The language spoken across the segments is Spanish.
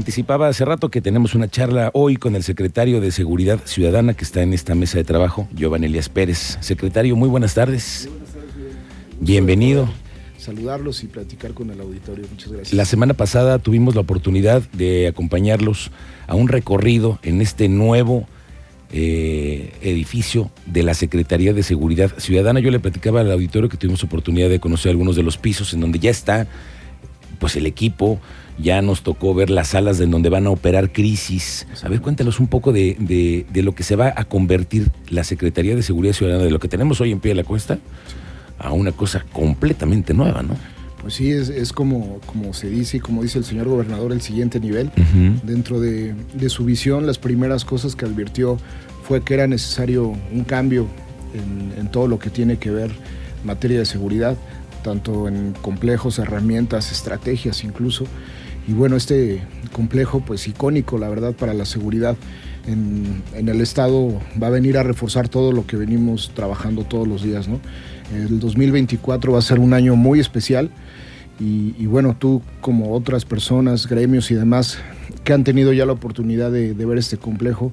Anticipaba hace rato que tenemos una charla hoy con el secretario de Seguridad Ciudadana que está en esta mesa de trabajo, Giovanni Elías Pérez. Secretario, muy buenas tardes. buenas tardes. Bienvenido. Saludarlos y platicar con el auditorio. Muchas gracias. La semana pasada tuvimos la oportunidad de acompañarlos a un recorrido en este nuevo eh, edificio de la Secretaría de Seguridad Ciudadana. Yo le platicaba al auditorio que tuvimos oportunidad de conocer algunos de los pisos en donde ya está pues el equipo, ya nos tocó ver las salas en donde van a operar crisis. A ver, cuéntanos un poco de, lo que se va a convertir la Secretaría de Seguridad Ciudadana, de lo que tenemos hoy en pie de la cuesta, a una cosa completamente nueva, ¿no? Pues sí, es, como, como se dice y como dice el señor gobernador, el siguiente nivel. Dentro de, su visión, las primeras cosas que advirtió fue que era necesario un cambio en, en todo lo que tiene que ver materia de seguridad, tanto en complejos, herramientas, estrategias incluso. Y bueno, este complejo pues icónico, la verdad, para la seguridad en, el Estado va a venir a reforzar todo lo que venimos trabajando todos los días. ¿no? El 2024 va a ser un año muy especial y, bueno, tú como otras personas, gremios y demás que han tenido ya la oportunidad de, ver este complejo,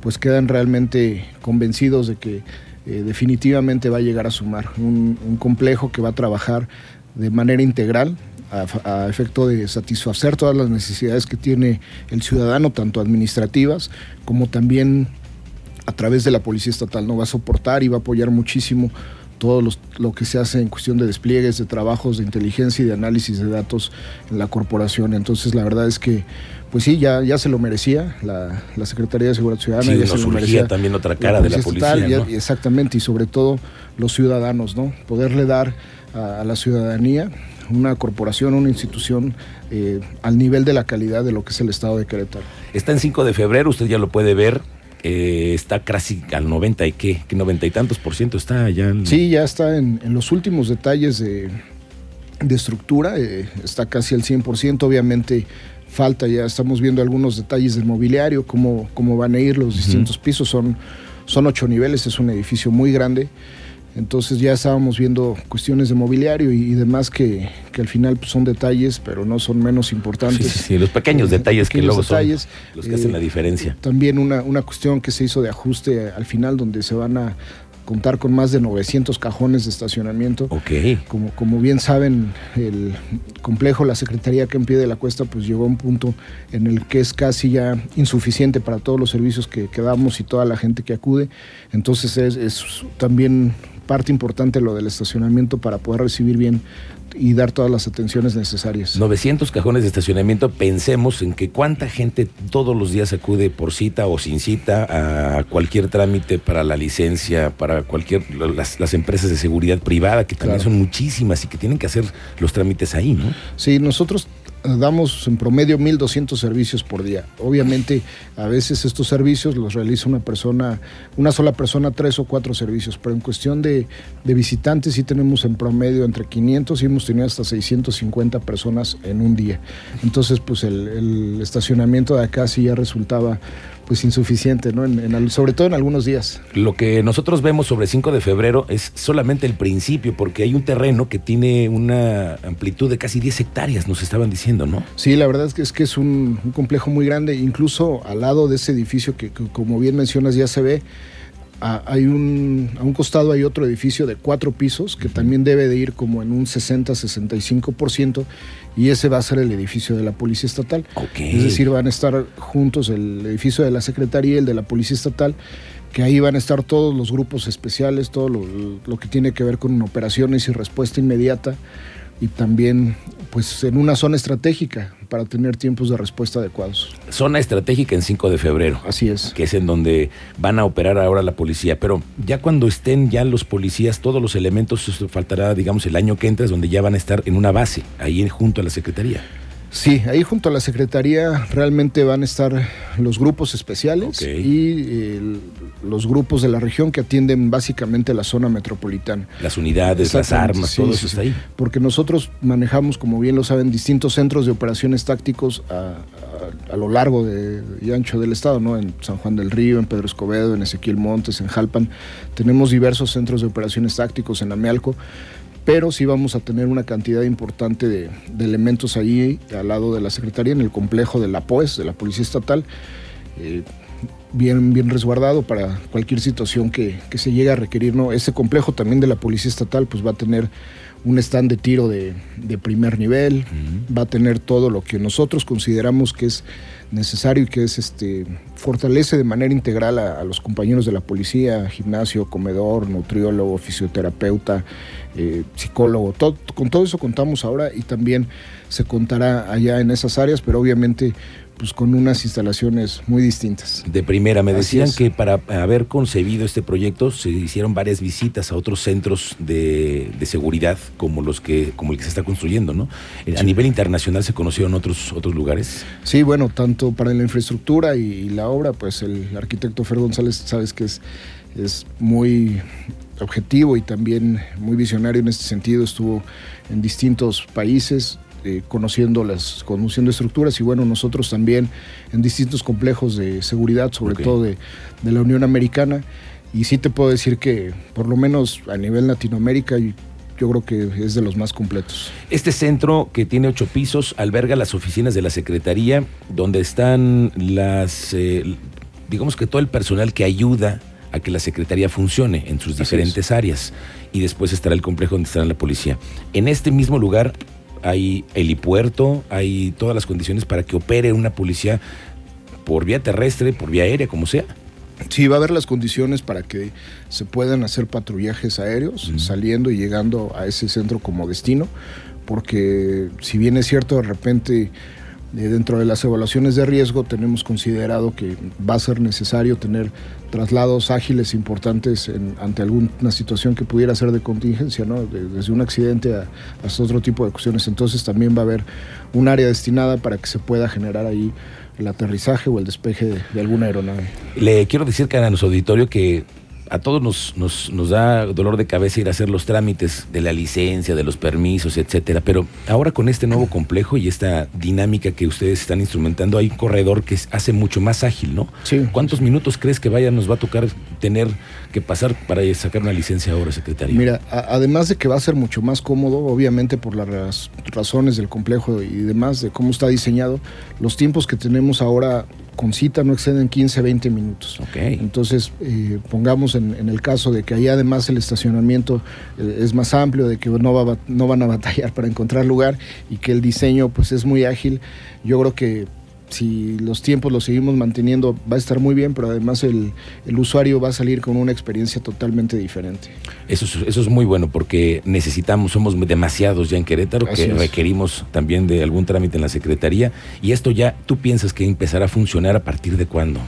pues quedan realmente convencidos de que eh, definitivamente va a llegar a sumar un, complejo que va a trabajar de manera integral a, efecto de satisfacer todas las necesidades que tiene el ciudadano, tanto administrativas como también a través de la Policía Estatal. No va a soportar y va a apoyar muchísimo todo lo que se hace en cuestión de despliegues, de trabajos de inteligencia y de análisis de datos en la corporación. Entonces, la verdad es que, pues sí, ya, ya se lo merecía la, Secretaría de Seguridad Ciudadana. Sí, ya se lo merecía también otra cara de la policía. exactamente, y sobre todo los ciudadanos, ¿no? Poderle dar a la ciudadanía una corporación, una institución eh, al nivel de la calidad de lo que es el Estado de Querétaro. Está en 5 de febrero, usted ya lo puede ver. Eh, está casi al 90 y qué, que 90 y tantos por ciento está ya. Sí, ya está en, los últimos detalles de, estructura, eh, está casi al 100%, obviamente falta, ya estamos viendo algunos detalles del mobiliario, cómo, cómo van a ir los distintos pisos, son, son ocho niveles, es un edificio muy grande. Entonces ya estábamos viendo cuestiones de mobiliario y, demás que, al final pues, son detalles, pero no son menos importantes. Sí, sí, los pequeños eh, detalles que luego son los que hacen la eh, diferencia. También una, una cuestión que se hizo de ajuste al final, donde se van a contar con más de 900 cajones de estacionamiento. Ok. Como, como bien saben, el complejo, la Secretaría que en pie de la cuesta, pues llegó a un punto en el que es casi ya insuficiente para todos los servicios que, que damos y toda la gente que acude. Entonces es, es también parte importante lo del estacionamiento para poder recibir bien y dar todas las atenciones necesarias. 900 cajones de estacionamiento, pensemos en que cuánta gente todos los días acude por cita o sin cita a cualquier trámite para la licencia, para cualquier, las, empresas de seguridad privada, que también son muchísimas y que tienen que hacer los trámites ahí, ¿no? Sí, nosotros damos en promedio 1.200 servicios por día. Obviamente, a veces estos servicios los realiza una persona, una sola persona, tres o cuatro servicios, pero en cuestión de, visitantes sí tenemos en promedio entre 500 y hemos tenido hasta 650 personas en un día. Entonces, pues el, el estacionamiento de acá sí ya resultaba pues insuficiente, ¿no? sobre todo en algunos días. Lo que nosotros vemos sobre 5 de febrero es solamente el principio, porque hay un terreno que tiene una amplitud de casi 10 hectáreas, nos estaban diciendo, ¿no? Sí, la verdad es que es, que es un, complejo muy grande, incluso al lado de ese edificio que como bien mencionas ya se ve, hay un, a un costado hay otro edificio de cuatro pisos que también debe de ir como en un 60-65% y ese va a ser el edificio de la Policía Estatal. Es decir, van a estar juntos el edificio de la Secretaría y el de la Policía Estatal, que ahí van a estar todos los grupos especiales, todo lo, lo que tiene que ver con operaciones y respuesta inmediata y también pues en una zona estratégica para tener tiempos de respuesta adecuados. Zona estratégica en 5 de febrero. Así es. Que es en donde van a operar ahora la policía. Pero ya cuando estén ya los policías, todos los elementos, faltará, digamos, el año que entra, es donde ya van a estar en una base, ahí junto a la Secretaría. Sí, ahí junto a la Secretaría realmente van a estar los grupos especiales y los grupos de la región que atienden básicamente la zona metropolitana. Las unidades, las armas, todo eso está ahí. Porque nosotros manejamos, como bien lo saben, distintos centros de operaciones tácticos a, lo largo de, y ancho del estado, ¿no? En San Juan del Río, en Pedro Escobedo, en Ezequiel Montes, en Jalpan. Tenemos diversos centros de operaciones tácticos en Amealco pero sí vamos a tener una cantidad importante de, elementos ahí al lado de la Secretaría, en el complejo de la POES, de la Policía Estatal, eh, bien, bien resguardado para cualquier situación que, se llegue a requerir. ¿no? Ese complejo también de la Policía Estatal pues va a tener un stand de tiro de, primer nivel, va a tener todo lo que nosotros consideramos que es necesario y que es este fortalece de manera integral a, los compañeros de la policía, gimnasio, comedor, nutriólogo, fisioterapeuta, eh, psicólogo, con todo eso contamos ahora y también se contará allá en esas áreas, pero obviamente pues con unas instalaciones muy distintas. De primera, me decían que para haber concebido este proyecto se hicieron varias visitas a otros centros de, seguridad como los que como el que se está construyendo, ¿no? Eh, a nivel internacional se conocieron otros otros lugares. Sí, bueno, tanto para la infraestructura y, la obra, pues el arquitecto Fer González, sabes que es es muy objetivo y también muy visionario en este sentido. Estuvo en distintos países, eh, conociendo las conociendo estructuras y bueno nosotros también en distintos complejos de seguridad sobre todo de, la Unión Americana y sí te puedo decir que por lo menos a nivel Latinoamérica yo creo que es de los más completos. Este centro que tiene ocho pisos alberga las oficinas de la Secretaría donde están las eh, digamos que todo el personal que ayuda a que la Secretaría funcione en sus diferentes áreas y después estará el complejo donde estará la policía. En este mismo lugar hay helipuerto, hay todas las condiciones para que opere una policía por vía terrestre, por vía aérea, como sea. Sí, va a haber las condiciones para que se puedan hacer patrullajes aéreos, saliendo y llegando a ese centro como destino, porque si bien es cierto, de repente dentro de las evaluaciones de riesgo tenemos considerado que va a ser necesario tener traslados ágiles importantes ante alguna situación que pudiera ser de contingencia, ¿no? desde un accidente hasta otro tipo de cuestiones. Entonces también va a haber un área destinada para que se pueda generar ahí el aterrizaje o el despeje de, alguna aeronave. Le quiero decir que a nuestro auditorio que a todos nos, nos, nos, da dolor de cabeza ir a hacer los trámites de la licencia, de los permisos, etcétera. Pero ahora con este nuevo complejo y esta dinámica que ustedes están instrumentando, hay un corredor que hace mucho más ágil, ¿no? Sí. ¿Cuántos minutos crees que vaya nos va a tocar tener que pasar para sacar una licencia ahora, secretario? Mira, además de que va a ser mucho más cómodo, obviamente por las razones del complejo y demás, de cómo está diseñado, los tiempos que tenemos ahora con cita no exceden 15, 20 minutos. Okay. Entonces, eh, pongamos en, el caso de que ahí además el estacionamiento eh, es más amplio, de que no, va, no van a batallar para encontrar lugar y que el diseño pues es muy ágil, yo creo que si los tiempos los seguimos manteniendo, va a estar muy bien, pero además el, usuario va a salir con una experiencia totalmente diferente. Eso es, eso es muy bueno porque necesitamos, somos demasiados ya en Querétaro que requerimos también de algún trámite en la Secretaría y esto ya, ¿tú piensas que empezará a funcionar a partir de cuándo?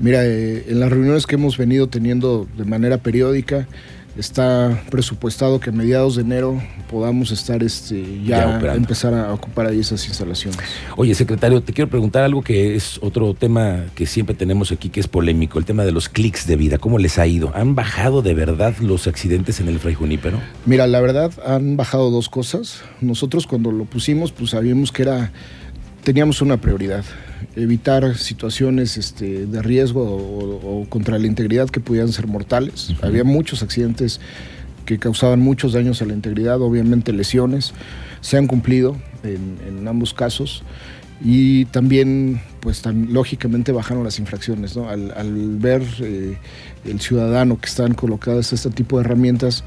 Mira, eh, en las reuniones que hemos venido teniendo de manera periódica, está presupuestado que a mediados de enero podamos estar este, ya, empezar a ocupar ahí esas instalaciones. Oye, secretario, te quiero preguntar algo que es otro tema que siempre tenemos aquí que es polémico, el tema de los clics de vida. ¿Cómo les ha ido? ¿Han bajado de verdad los accidentes en el Fray Junípero? Mira, la verdad han bajado dos cosas. Nosotros cuando lo pusimos, pues sabíamos que era teníamos una prioridad, evitar situaciones este, de riesgo o, contra la integridad que pudieran ser mortales. Había muchos accidentes que causaban muchos daños a la integridad, obviamente lesiones, se han cumplido en, ambos casos. Y también pues lógicamente bajaron las infracciones, al, ver eh, el ciudadano que están colocadas este tipo de herramientas,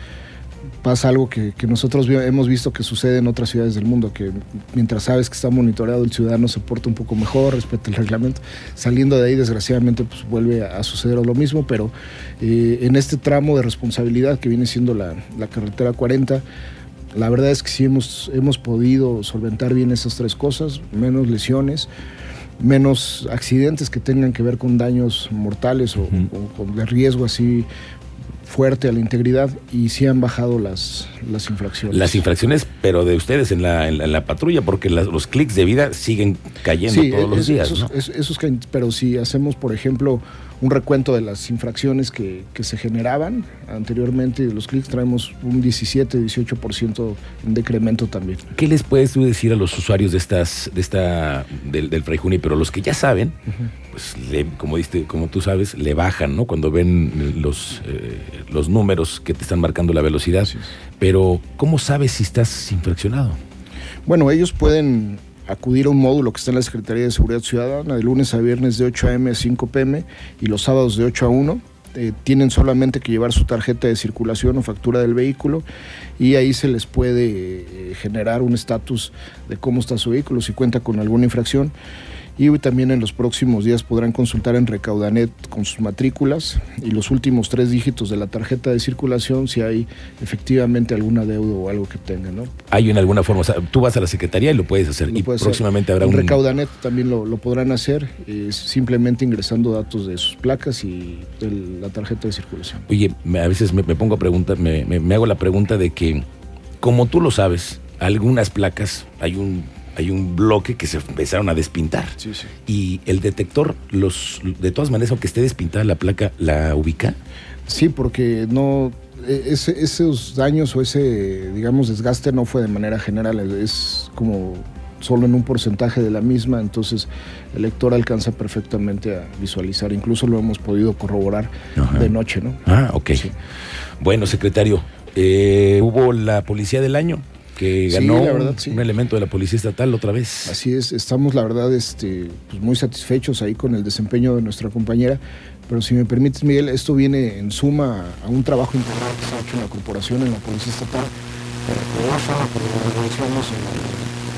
pasa algo que, nosotros hemos visto que sucede en otras ciudades del mundo, que mientras sabes que está monitoreado el ciudadano se porta un poco mejor, respeta el reglamento. Saliendo de ahí, desgraciadamente, pues vuelve a, suceder lo mismo, pero eh, en este tramo de responsabilidad que viene siendo la, carretera 40, la verdad es que sí hemos, hemos podido solventar bien esas tres cosas, menos lesiones menos accidentes que tengan que ver con daños mortales o, o, con de riesgo así fuerte a la integridad y sí han bajado las, las infracciones. Las infracciones, pero de ustedes en la, en la, patrulla, porque los clics de vida siguen cayendo todos los días. Esos, pero si hacemos, por ejemplo, un recuento de las infracciones que, se generaban anteriormente, los clics traemos un 17, 18% en decremento también. ¿Qué les puedes decir a los usuarios de estas, de esta, del, del Fray pero los que ya saben, pues como diste, como tú sabes, le bajan, ¿no? Cuando ven los, eh, los números que te están marcando la velocidad. Pero, ¿cómo sabes si estás infraccionado? Bueno, ellos pueden acudir a un módulo que está en la Secretaría de Seguridad Ciudadana de lunes a viernes de 8 a.m. a 5 p.m. y los sábados de 8 a 1. Eh, tienen solamente que llevar su tarjeta de circulación o factura del vehículo y ahí se les puede eh, generar un estatus de cómo está su vehículo, si cuenta con alguna infracción y también en los próximos días podrán consultar en Recaudanet con sus matrículas y los últimos tres dígitos de la tarjeta de circulación si hay efectivamente alguna deuda o algo que tengan. ¿no? ¿Hay en alguna forma? O sea, tú vas a la Secretaría y lo puedes hacer y próximamente habrá en un... Recaudanet también lo, podrán hacer simplemente ingresando datos de sus placas y la tarjeta de circulación. Oye, a veces me, pongo a preguntar, me, me hago la pregunta de que, como tú lo sabes, algunas placas, hay un hay un bloque que se empezaron a despintar. Y el detector, los, de todas maneras, aunque esté despintada la placa, ¿la ubica? Sí, porque no, e, esos daños o ese, digamos, desgaste no fue de manera general, es como solo en un porcentaje de la misma, entonces el lector alcanza perfectamente a visualizar, incluso lo hemos podido corroborar de noche, ¿no? Ah, ok. Bueno, secretario, eh, ¿hubo la policía del año? Que ganó un elemento de la Policía Estatal otra vez. Así es, estamos la verdad este, pues muy satisfechos ahí con el desempeño de nuestra compañera, pero si me permites Miguel, esto viene en suma a un trabajo integral que se ha hecho en la corporación, en la Policía Estatal, pero no solo por las relaciones en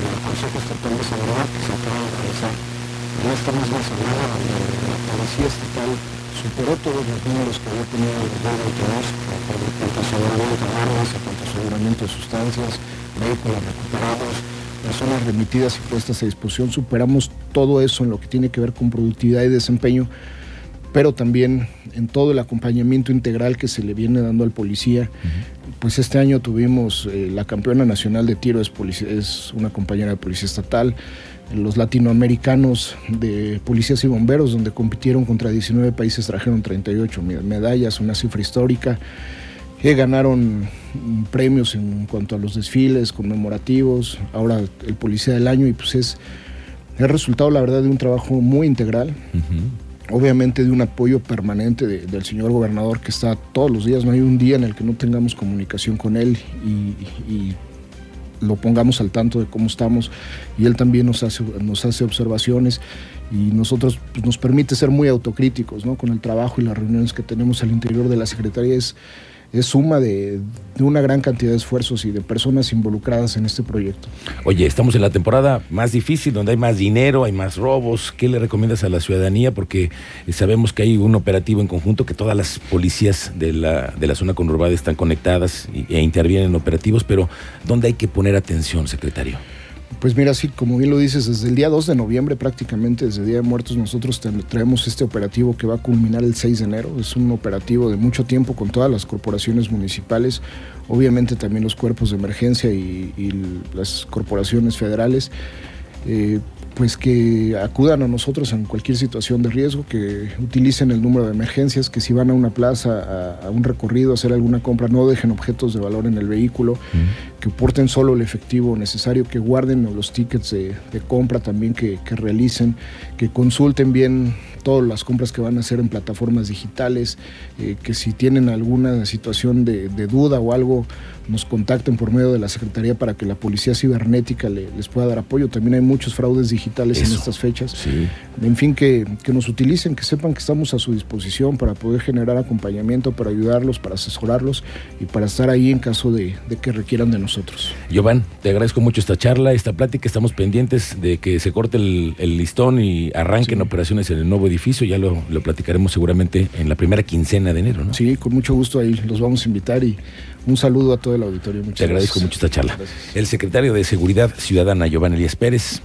el Consejo Estatal de Seguridad que se acaba de realizar en esta misma semana la Policía Estatal superó todos los números que había tenido el 2022 por cuanto a aseguramiento de armas, aseguramiento de sustancias, vehículos recuperados, personas remitidas y puestas a disposición. Superamos todo eso en lo que tiene que ver con productividad y desempeño, pero también en todo el acompañamiento integral que se le viene dando al policía. Pues este año tuvimos eh, la campeona nacional de tiro, es, es una compañera de policía estatal, los latinoamericanos de policías y bomberos, donde compitieron contra 19 países, trajeron 38 medallas, una cifra histórica que ganaron premios en cuanto a los desfiles conmemorativos, ahora el Policía del Año, y pues es el resultado, la verdad, de un trabajo muy integral. Obviamente de un apoyo permanente del señor gobernador que está todos los días, no hay un día en el que no tengamos comunicación con él y, lo pongamos al tanto de cómo estamos y él también nos hace, nos hace observaciones y nosotros pues, nos permite ser muy autocríticos ¿no? con el trabajo y las reuniones que tenemos al interior de la Secretaría. Es, es suma de, una gran cantidad de esfuerzos y de personas involucradas en este proyecto. Oye, estamos en la temporada más difícil, donde hay más dinero, hay más robos. ¿Qué le recomiendas a la ciudadanía? Porque sabemos que hay un operativo en conjunto, que todas las policías de la, de la zona conurbada están conectadas e intervienen en operativos, pero ¿dónde hay que poner atención, secretario? Pues mira, sí, como bien lo dices, desde el día 2 de noviembre prácticamente, desde Día de Muertos, nosotros traemos este operativo que va a culminar el 6 de enero. Es un operativo de mucho tiempo con todas las corporaciones municipales, obviamente también los cuerpos de emergencia y, las corporaciones federales. Eh, pues que acudan a nosotros en cualquier situación de riesgo, que utilicen el número de emergencias, que si van a una plaza, a, un recorrido, a hacer alguna compra, no dejen objetos de valor en el vehículo, que porten solo el efectivo necesario, que guarden los tickets de, compra también que, que, realicen, que consulten bien todas las compras que van a hacer en plataformas digitales, eh, que si tienen alguna situación de, duda o algo, nos contacten por medio de la Secretaría para que la Policía Cibernética les pueda dar apoyo. También hay muchos fraudes digitales en estas fechas. En fin, que, nos utilicen, que sepan que estamos a su disposición para poder generar acompañamiento, para ayudarlos, para asesorarlos y para estar ahí en caso de, que requieran de nosotros. Giovanni, te agradezco mucho esta charla, esta plática. Estamos pendientes de que se corte el, listón y arranquen operaciones en el nuevo edificio, ya lo, platicaremos seguramente en la primera quincena de enero, ¿no? Sí, con mucho gusto ahí los vamos a invitar y un saludo a todo el auditorio. Muchas Te agradezco mucho esta charla. El secretario de Seguridad Ciudadana, Giovanni Elías Pérez.